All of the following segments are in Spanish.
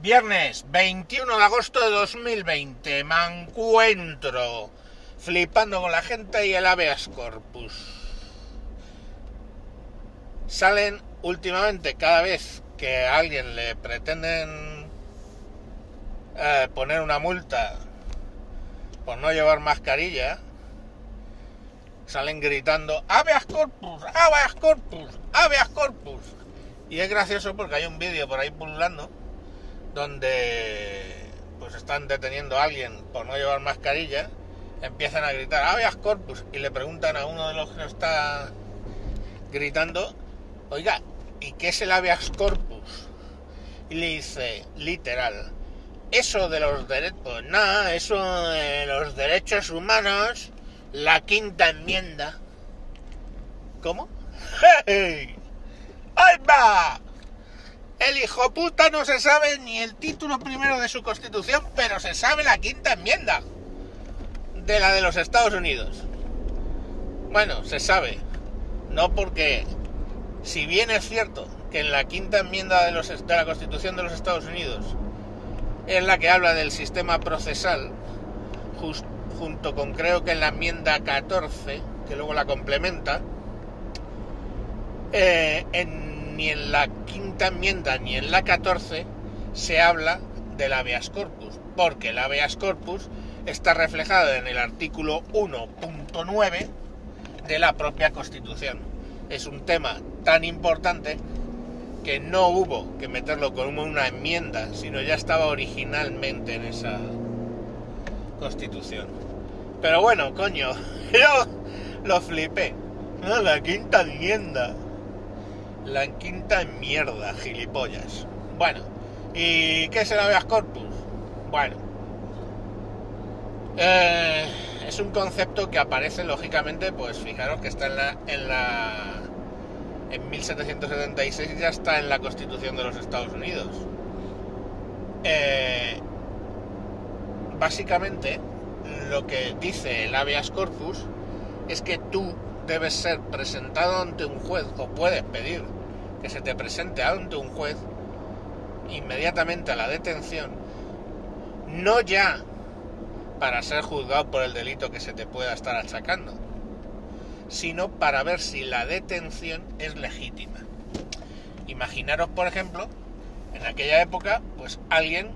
Viernes 21 de agosto de 2020 me encuentro flipando con la gente y el habeas corpus. Salen últimamente cada vez que a alguien le pretenden eh, poner una multa por no llevar mascarilla, salen gritando habeas corpus, habeas corpus, habeas corpus. Y es gracioso porque hay un vídeo por ahí pululando donde pues están deteniendo a alguien por no llevar mascarilla, empiezan a gritar habeas corpus y le preguntan a uno de los que está gritando, oiga, ¿y qué es el habeas corpus? Y le dice, literal, eso de los derechos, pues nada, eso de los derechos humanos, la quinta enmienda. ¿Cómo? ¡Hey! ¡Ahí va! El hijo puta no se sabe ni el título primero de su constitución, pero se sabe la quinta enmienda de la de los Estados Unidos. Bueno, se sabe. No porque, si bien es cierto que en la quinta enmienda de, los, de la Constitución de los Estados Unidos es la que habla del sistema procesal, junto con creo que en la enmienda 14, que luego la complementa, eh, en ni en la quinta enmienda ni en la 14 se habla del habeas corpus, porque el habeas corpus está reflejado en el artículo 1.9 de la propia Constitución. Es un tema tan importante que no hubo que meterlo como una enmienda, sino ya estaba originalmente en esa Constitución. Pero bueno, coño, yo lo flipé. la quinta enmienda. La quinta mierda, gilipollas. Bueno, ¿y qué es el habeas corpus? Bueno, eh, es un concepto que aparece lógicamente, pues fijaros que está en la, en la en 1776 ya está en la Constitución de los Estados Unidos. Eh, básicamente, lo que dice el habeas corpus es que tú debes ser presentado ante un juez o puedes pedir que se te presente ante un juez inmediatamente a la detención, no ya para ser juzgado por el delito que se te pueda estar achacando, sino para ver si la detención es legítima. Imaginaros, por ejemplo, en aquella época, pues alguien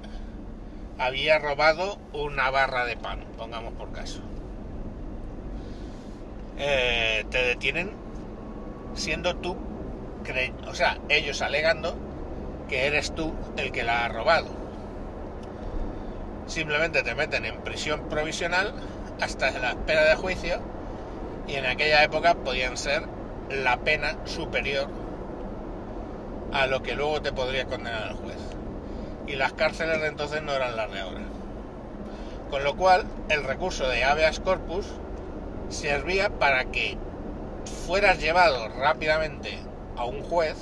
había robado una barra de pan, pongamos por caso. Eh, te detienen siendo tú o sea, ellos alegando que eres tú el que la ha robado. Simplemente te meten en prisión provisional hasta la espera de juicio y en aquella época podían ser la pena superior a lo que luego te podría condenar el juez. Y las cárceles de entonces no eran las de ahora. Con lo cual, el recurso de habeas corpus servía para que fueras llevado rápidamente a un juez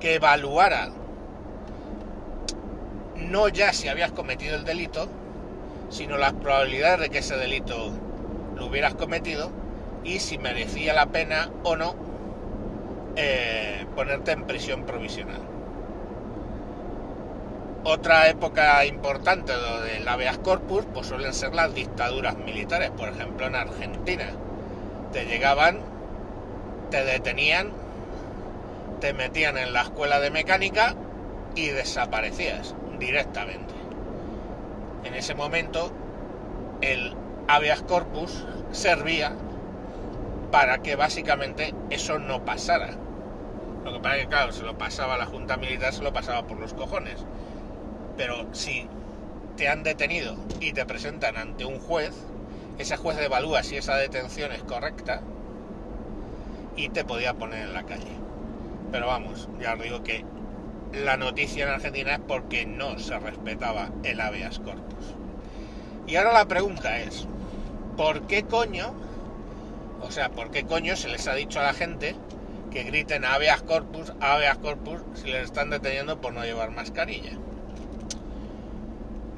que evaluara no ya si habías cometido el delito, sino las probabilidades de que ese delito lo hubieras cometido y si merecía la pena o no eh, ponerte en prisión provisional. Otra época importante del habeas corpus pues suelen ser las dictaduras militares. Por ejemplo, en Argentina te llegaban, te detenían te metían en la escuela de mecánica y desaparecías directamente. En ese momento el habeas corpus servía para que básicamente eso no pasara. Lo que pasa es que, claro, se lo pasaba la Junta Militar, se lo pasaba por los cojones. Pero si te han detenido y te presentan ante un juez, ese juez evalúa si esa detención es correcta y te podía poner en la calle. Pero vamos, ya os digo que la noticia en Argentina es porque no se respetaba el habeas corpus. Y ahora la pregunta es, ¿por qué coño, o sea, por qué coño se les ha dicho a la gente que griten habeas corpus, habeas corpus, si les están deteniendo por no llevar mascarilla?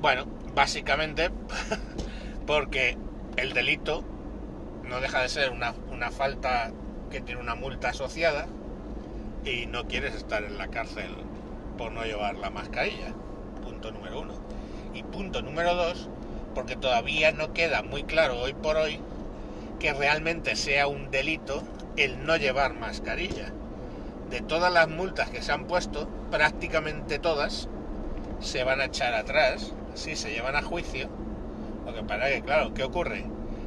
Bueno, básicamente porque el delito no deja de ser una, una falta que tiene una multa asociada y no quieres estar en la cárcel por no llevar la mascarilla. punto número uno. Y punto número dos, porque todavía no queda muy claro hoy por hoy que realmente sea un delito el no llevar mascarilla. De todas las multas que se han puesto, prácticamente todas se van a echar atrás si se llevan a juicio. Lo que para que, claro, ¿qué ocurre?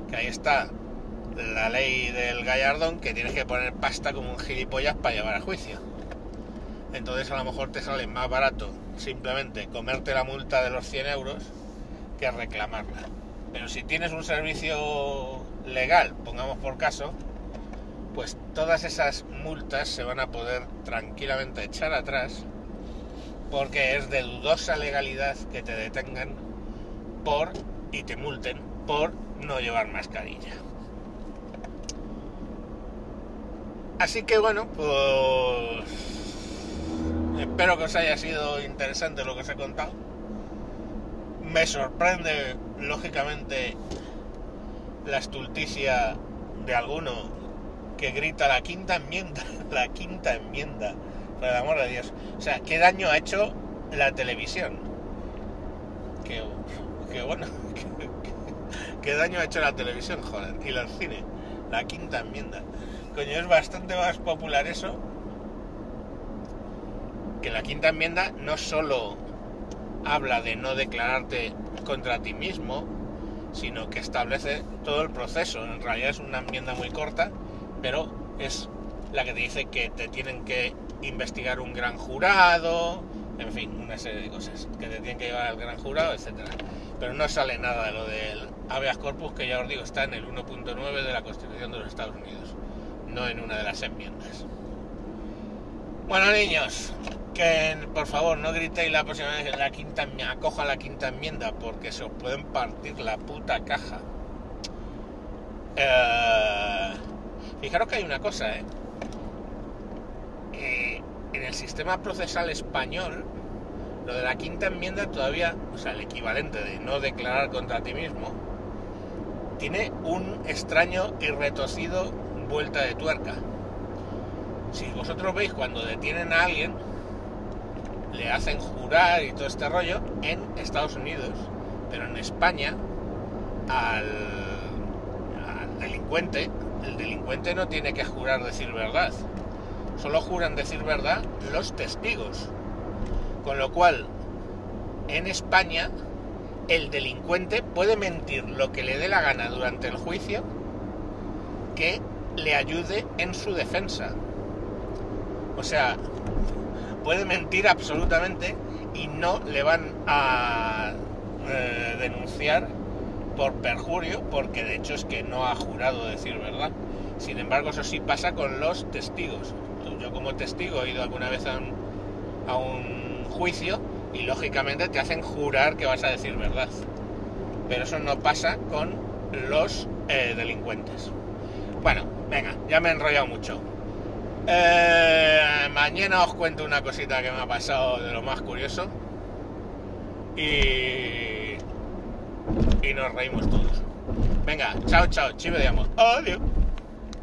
Que ahí está la ley del gallardón que tienes que poner pasta como un gilipollas para llevar a juicio. Entonces a lo mejor te sale más barato simplemente comerte la multa de los 100 euros que reclamarla. Pero si tienes un servicio legal, pongamos por caso, pues todas esas multas se van a poder tranquilamente echar atrás porque es de dudosa legalidad que te detengan por y te multen por no llevar mascarilla. Así que bueno, pues espero que os haya sido interesante lo que os he contado. Me sorprende, lógicamente, la estulticia de alguno que grita la quinta enmienda, la quinta enmienda, por el amor de Dios. O sea, ¿qué daño ha hecho la televisión? Que, que bueno, ¿qué daño ha hecho la televisión, joder? Y el cine, la quinta enmienda. Es bastante más popular eso que la quinta enmienda no solo habla de no declararte contra ti mismo, sino que establece todo el proceso. En realidad es una enmienda muy corta, pero es la que te dice que te tienen que investigar un gran jurado, en fin, una serie de cosas, que te tienen que llevar al gran jurado, etcétera. Pero no sale nada de lo del habeas corpus, que ya os digo, está en el 1.9 de la Constitución de los Estados Unidos no en una de las enmiendas. Bueno, niños, que por favor no gritéis la próxima vez la quinta acoja la quinta enmienda porque se os pueden partir la puta caja. Eh, fijaros que hay una cosa, ¿eh? ¿eh? En el sistema procesal español, lo de la quinta enmienda todavía, o sea, el equivalente de no declarar contra ti mismo, tiene un extraño y retorcido vuelta de tuerca. Si vosotros veis cuando detienen a alguien, le hacen jurar y todo este rollo en Estados Unidos, pero en España al, delincuente, el delincuente no tiene que jurar decir verdad. Solo juran decir verdad los testigos. Con lo cual, en España, el delincuente puede mentir lo que le dé la gana durante el juicio que le ayude en su defensa. O sea, puede mentir absolutamente y no le van a eh, denunciar por perjurio, porque de hecho es que no ha jurado decir verdad. Sin embargo, eso sí pasa con los testigos. Yo como testigo he ido alguna vez a un, juicio y lógicamente te hacen jurar que vas a decir verdad. Pero eso no pasa con los eh, delincuentes. Bueno, venga, ya me he enrollado mucho. Eh, mañana os cuento una cosita que me ha pasado de lo más curioso. Y. Y nos reímos todos. Venga, chao, chao, chive de amor. Adiós.